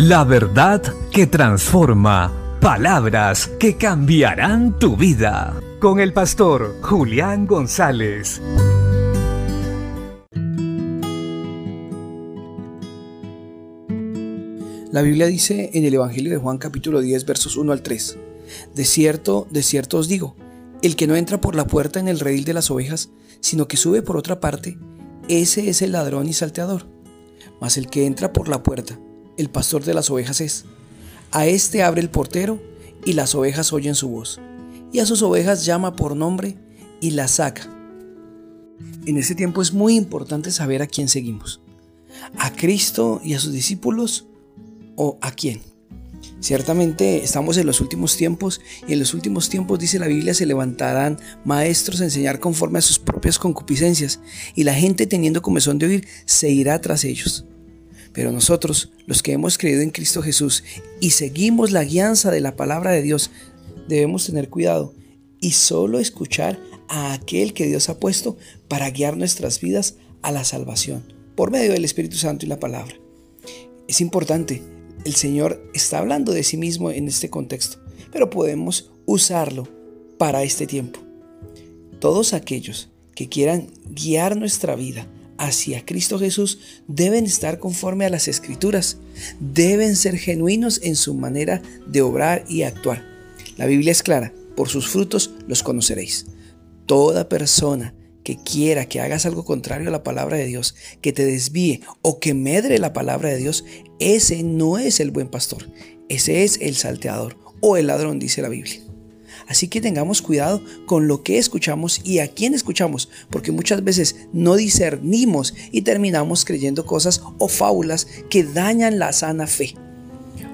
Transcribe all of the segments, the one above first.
La verdad que transforma. Palabras que cambiarán tu vida. Con el pastor Julián González. La Biblia dice en el Evangelio de Juan capítulo 10 versos 1 al 3. De cierto, de cierto os digo, el que no entra por la puerta en el redil de las ovejas, sino que sube por otra parte, ese es el ladrón y salteador. Mas el que entra por la puerta, el pastor de las ovejas es. A éste abre el portero y las ovejas oyen su voz. Y a sus ovejas llama por nombre y las saca. En ese tiempo es muy importante saber a quién seguimos. ¿A Cristo y a sus discípulos o a quién? Ciertamente estamos en los últimos tiempos y en los últimos tiempos, dice la Biblia, se levantarán maestros a enseñar conforme a sus propias concupiscencias y la gente teniendo comezón de oír se irá tras ellos. Pero nosotros, los que hemos creído en Cristo Jesús y seguimos la guianza de la palabra de Dios, debemos tener cuidado y solo escuchar a aquel que Dios ha puesto para guiar nuestras vidas a la salvación por medio del Espíritu Santo y la palabra. Es importante el Señor está hablando de sí mismo en este contexto, pero podemos usarlo para este tiempo. Todos aquellos que quieran guiar nuestra vida hacia Cristo Jesús deben estar conforme a las escrituras, deben ser genuinos en su manera de obrar y actuar. La Biblia es clara, por sus frutos los conoceréis. Toda persona que quiera que hagas algo contrario a la palabra de Dios, que te desvíe o que medre la palabra de Dios, ese no es el buen pastor, ese es el salteador o el ladrón, dice la Biblia. Así que tengamos cuidado con lo que escuchamos y a quién escuchamos, porque muchas veces no discernimos y terminamos creyendo cosas o fábulas que dañan la sana fe.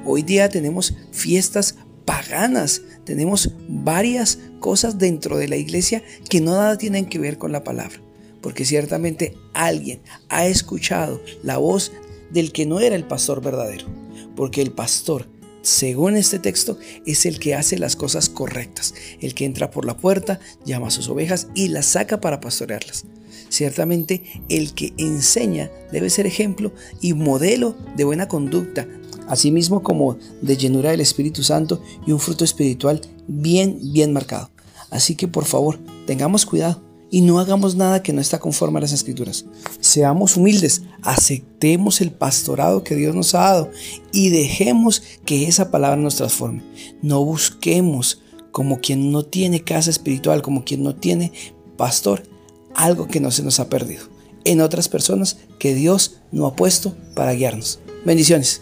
Hoy día tenemos fiestas paganas. Tenemos varias cosas dentro de la iglesia que no nada tienen que ver con la palabra. Porque ciertamente alguien ha escuchado la voz del que no era el pastor verdadero. Porque el pastor, según este texto, es el que hace las cosas correctas. El que entra por la puerta, llama a sus ovejas y las saca para pastorearlas. Ciertamente el que enseña debe ser ejemplo y modelo de buena conducta, asimismo como de llenura del Espíritu Santo y un fruto espiritual bien, bien marcado. Así que por favor, tengamos cuidado y no hagamos nada que no está conforme a las escrituras. Seamos humildes, aceptemos el pastorado que Dios nos ha dado y dejemos que esa palabra nos transforme. No busquemos como quien no tiene casa espiritual, como quien no tiene pastor, algo que no se nos ha perdido en otras personas que Dios no ha puesto para guiarnos. Bendiciones.